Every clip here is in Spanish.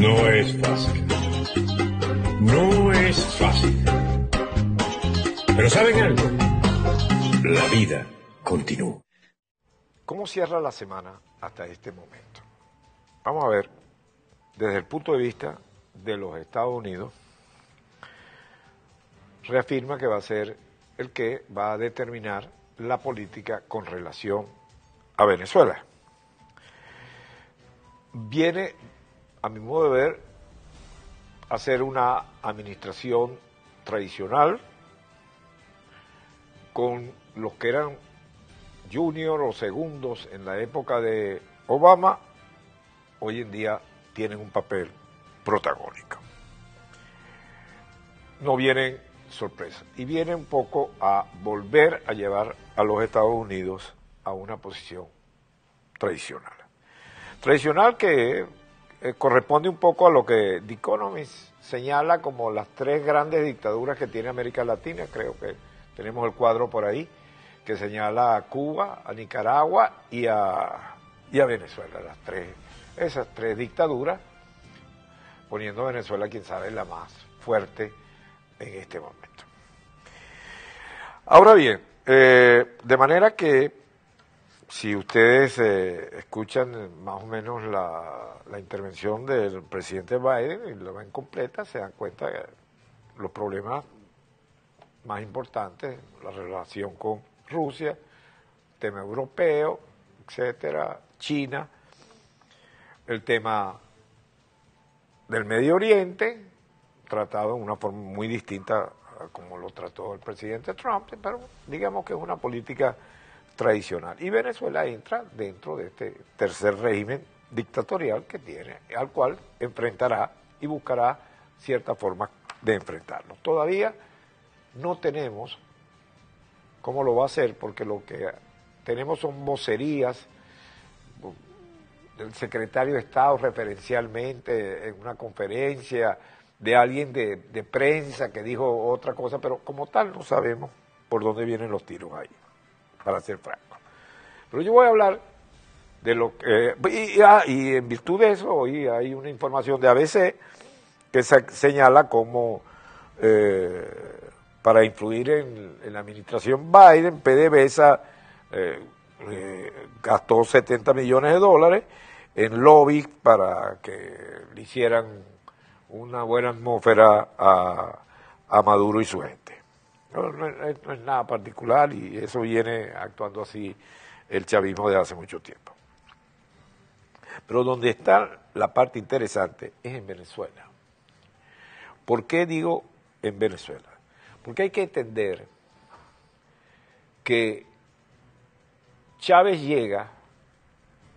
No es fácil. No es fácil. Pero ¿saben algo? La vida continúa. ¿Cómo cierra la semana hasta este momento? Vamos a ver, desde el punto de vista de los Estados Unidos, reafirma que va a ser el que va a determinar la política con relación a Venezuela. Viene, a mi modo de ver, a ser una administración tradicional con los que eran junior o segundos en la época de Obama, hoy en día tienen un papel protagónico. No vienen sorpresas y viene un poco a volver a llevar a los Estados Unidos a una posición tradicional. Tradicional que eh, corresponde un poco a lo que The señala como las tres grandes dictaduras que tiene América Latina, creo que tenemos el cuadro por ahí, que señala a Cuba, a Nicaragua y a, y a Venezuela, las tres, esas tres dictaduras, poniendo a Venezuela, quien sabe, la más fuerte en este momento. Ahora bien, eh, de manera que si ustedes eh, escuchan más o menos la, la, intervención del presidente Biden y la ven completa, se dan cuenta de los problemas más importantes, la relación con Rusia, tema europeo, etcétera, China, el tema del Medio Oriente, tratado de una forma muy distinta a como lo trató el presidente Trump, pero digamos que es una política tradicional. Y Venezuela entra dentro de este tercer régimen dictatorial que tiene, al cual enfrentará y buscará cierta forma de enfrentarlo. Todavía no tenemos cómo lo va a hacer, porque lo que tenemos son vocerías del secretario de Estado referencialmente en una conferencia, de alguien de, prensa que dijo otra cosa, pero como tal no sabemos por dónde vienen los tiros ahí, para ser franco. Pero yo voy a hablar de lo que... y, ah, y, en virtud de eso, hoy hay una información de ABC que se, señala como eh, para influir en, la administración Biden, PDVSA eh, eh, gastó 70 millones de dólares en lobby para que le hicieran una buena atmósfera a Maduro y su gente. No, es nada particular y eso viene actuando así el chavismo de hace mucho tiempo. Pero donde está la parte interesante es en Venezuela. ¿Por qué digo en Venezuela? Porque hay que entender que Chávez llega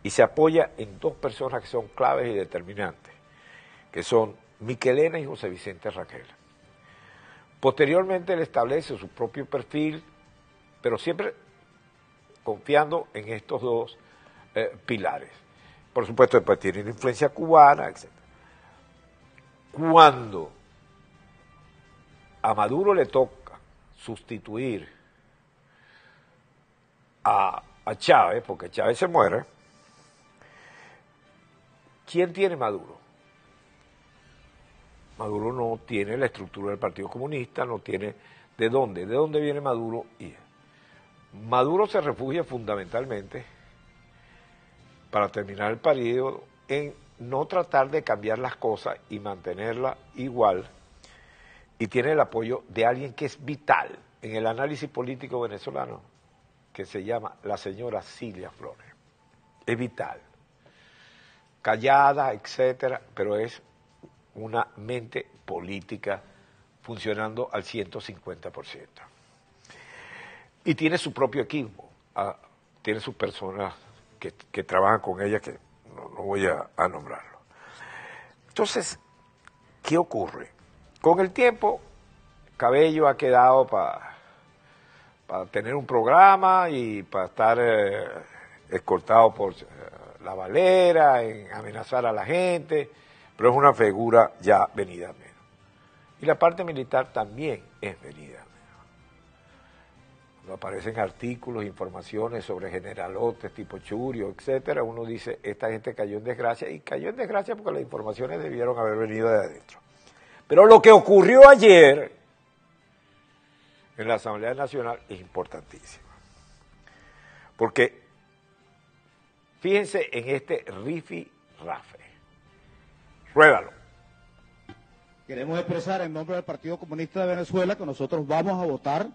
y se apoya en dos personas que son claves y determinantes, que son Miquelena y José Vicente Raquel. Posteriormente él establece su propio perfil, pero siempre confiando en estos dos eh, pilares. Por supuesto, después tiene una influencia cubana, etc. Cuando a Maduro le toca sustituir a, a Chávez, porque Chávez se muere, ¿quién tiene Maduro? Maduro no tiene la estructura del Partido Comunista, no tiene de dónde, de dónde viene Maduro. Y Maduro se refugia fundamentalmente para terminar el periodo en no tratar de cambiar las cosas y mantenerla igual y tiene el apoyo de alguien que es vital en el análisis político venezolano, que se llama la señora Silvia Flores. Es vital. Callada, etcétera, pero es una mente política funcionando al 150%. Y tiene su propio equipo, ah, tiene sus personas que, trabajan con ella, que no, voy a, nombrarlo. Entonces, ¿qué ocurre? Con el tiempo, Cabello ha quedado para pa tener un programa y para estar eh, escoltado por eh, la valera, en amenazar a la gente, pero es una figura ya venida menos. Y la parte militar también es venida menos. cuando aparecen artículos, informaciones sobre generalotes tipo Churio, etcétera, uno dice, esta gente cayó en desgracia, y cayó en desgracia porque las informaciones debieron haber venido de adentro. Pero lo que ocurrió ayer en la Asamblea Nacional es importantísimo. Porque fíjense en este rifi rafe. Queremos expresar en nombre del Partido Comunista de Venezuela que nosotros vamos a votar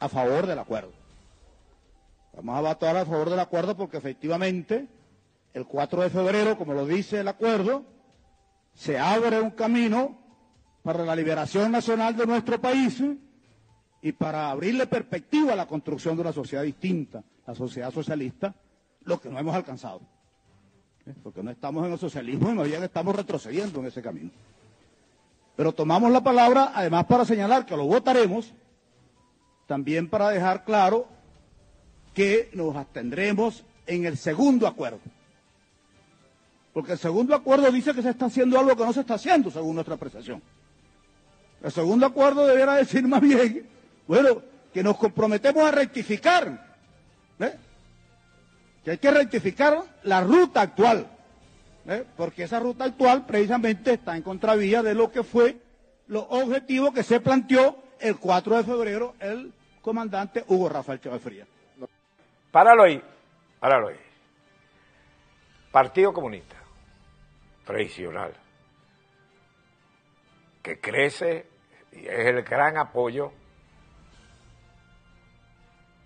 a favor del acuerdo. Vamos a votar a favor del acuerdo porque efectivamente el 4 de febrero, como lo dice el acuerdo, se abre un camino para la liberación nacional de nuestro país y para abrirle perspectiva a la construcción de una sociedad distinta, la sociedad socialista, lo que no hemos alcanzado. ¿Eh? Porque no estamos en el socialismo y más bien estamos retrocediendo en ese camino. Pero tomamos la palabra además para señalar que lo votaremos, también para dejar claro que nos abstendremos en el segundo acuerdo. Porque el segundo acuerdo dice que se está haciendo algo que no se está haciendo, según nuestra apreciación. El segundo acuerdo deberá decir más bien, bueno, que nos comprometemos a rectificar, ¿eh? Que hay que rectificar la ruta actual. ¿eh? porque esa ruta actual precisamente está en contravía de lo que fue los objetivos que se planteó el 4 de febrero el comandante Hugo Rafael Chávez Frías. Páralo ahí, páralo ahí. Partido Comunista, tradicional, que crece y es el gran apoyo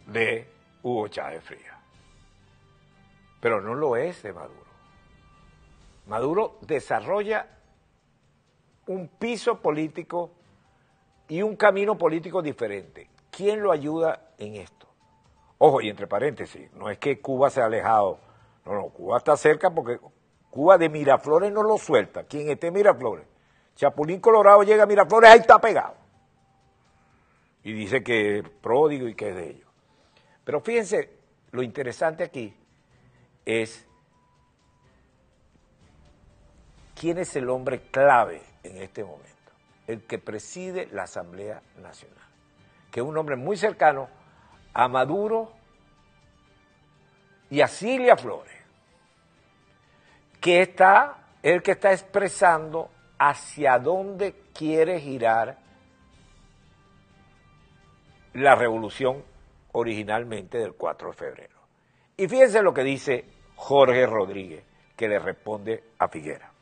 de Hugo Chávez Frías. Pero no lo es de Maduro. Maduro desarrolla un piso político y un camino político diferente. ¿Quién lo ayuda en esto? Ojo, y entre paréntesis, no es que Cuba se ha alejado, no, no, Cuba está cerca porque Cuba de Miraflores no lo suelta. Quien esté en Miraflores, Chapulín Colorado llega a Miraflores, ahí está pegado. Y dice que es pródigo y que es de ellos. Pero fíjense, lo interesante aquí es quién es el hombre clave en este momento, el que preside la Asamblea Nacional, que es un hombre muy cercano a Maduro y a Cilia Flores, que está el que está expresando hacia dónde quiere girar la revolución originalmente del 4 de febrero. Y fíjense lo que dice Jorge Rodríguez, que le responde a Figuera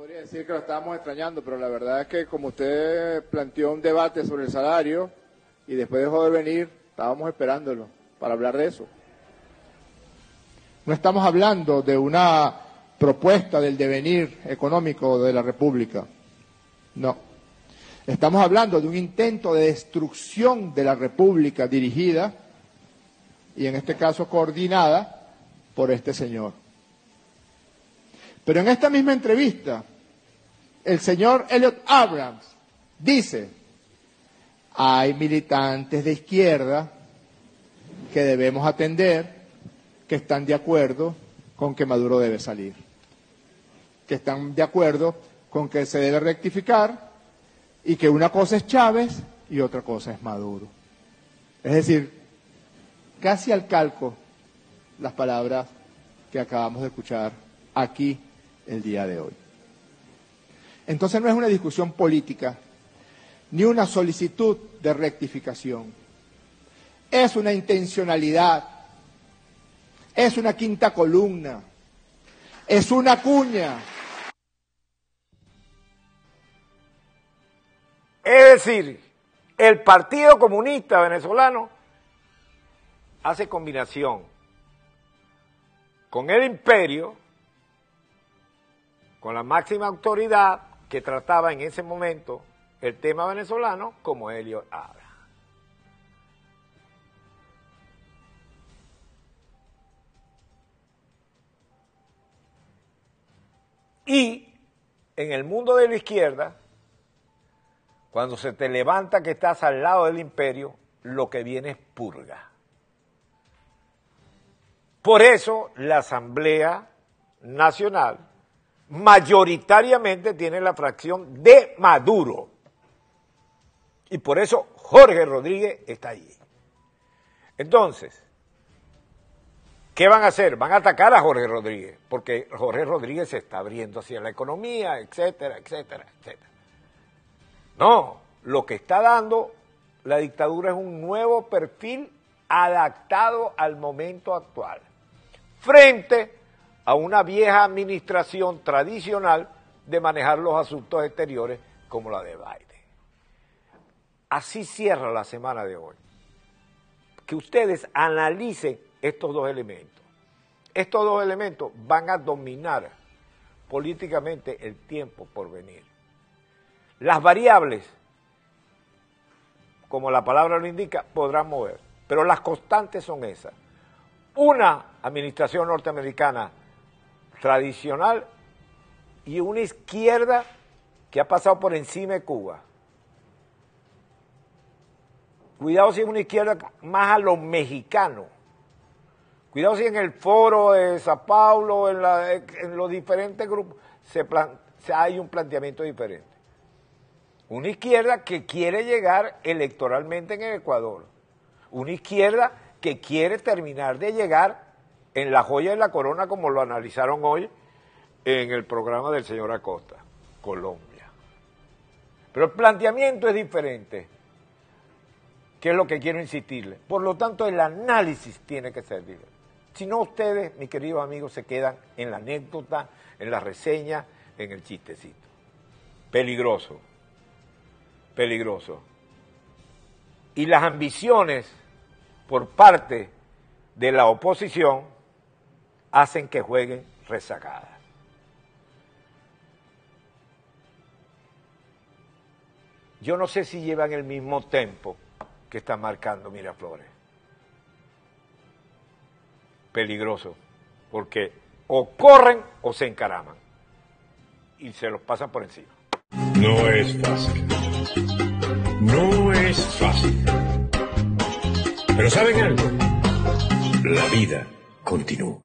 podría decir que lo estábamos extrañando, pero la verdad es que como usted planteó un debate sobre el salario y después dejó de venir, estábamos esperándolo para hablar de eso. No estamos hablando de una propuesta del devenir económico de la República. No. Estamos hablando de un intento de destrucción de la República dirigida y en este caso coordinada por este señor. Pero en esta misma entrevista, el señor Elliot Abrams dice, hay militantes de izquierda que debemos atender, que están de acuerdo con que Maduro debe salir, que están de acuerdo con que se debe rectificar y que una cosa es Chávez y otra cosa es Maduro. Es decir, casi al calco las palabras que acabamos de escuchar aquí el día de hoy. Entonces no es una discusión política, ni una solicitud de rectificación. Es una intencionalidad, es una quinta columna, es una cuña. Es decir, el Partido Comunista Venezolano hace combinación con el imperio con la máxima autoridad que trataba en ese momento el tema venezolano como Helio Abra. Y en el mundo de la izquierda, cuando se te levanta que estás al lado del imperio, lo que viene es purga. Por eso la Asamblea Nacional mayoritariamente tiene la fracción de Maduro. Y por eso Jorge Rodríguez está allí. Entonces, ¿qué van a hacer? Van a atacar a Jorge Rodríguez, porque Jorge Rodríguez se está abriendo hacia la economía, etcétera, etcétera, etcétera. No, lo que está dando la dictadura es un nuevo perfil adaptado al momento actual, frente a una vieja administración tradicional de manejar los asuntos exteriores como la de Biden. Así cierra la semana de hoy. Que ustedes analicen estos dos elementos. Estos dos elementos van a dominar políticamente el tiempo por venir. Las variables, como la palabra lo indica, podrán mover, pero las constantes son esas. Una administración norteamericana tradicional y una izquierda que ha pasado por encima de Cuba. Cuidado si es una izquierda más a los mexicanos. Cuidado si en el foro de Sao Paulo, en, los diferentes grupos, se hay un planteamiento diferente. Una izquierda que quiere llegar electoralmente en el Ecuador. Una izquierda que quiere terminar de llegar en la joya de la corona, como lo analizaron hoy en el programa del señor Acosta, Colombia. Pero el planteamiento es diferente, que es lo que quiero insistirle. Por lo tanto, el análisis tiene que ser diferente. Si no, ustedes, mis queridos amigos, se quedan en la anécdota, en la reseña, en el chistecito. Peligroso, peligroso. Y las ambiciones por parte de la oposición hacen que jueguen rezagadas. Yo no sé si llevan el mismo tempo que está marcando Miraflores. Peligroso, porque o corren o se encaraman y se los pasan por encima. No es fácil. No es fácil. Pero ¿saben algo? La vida continúa.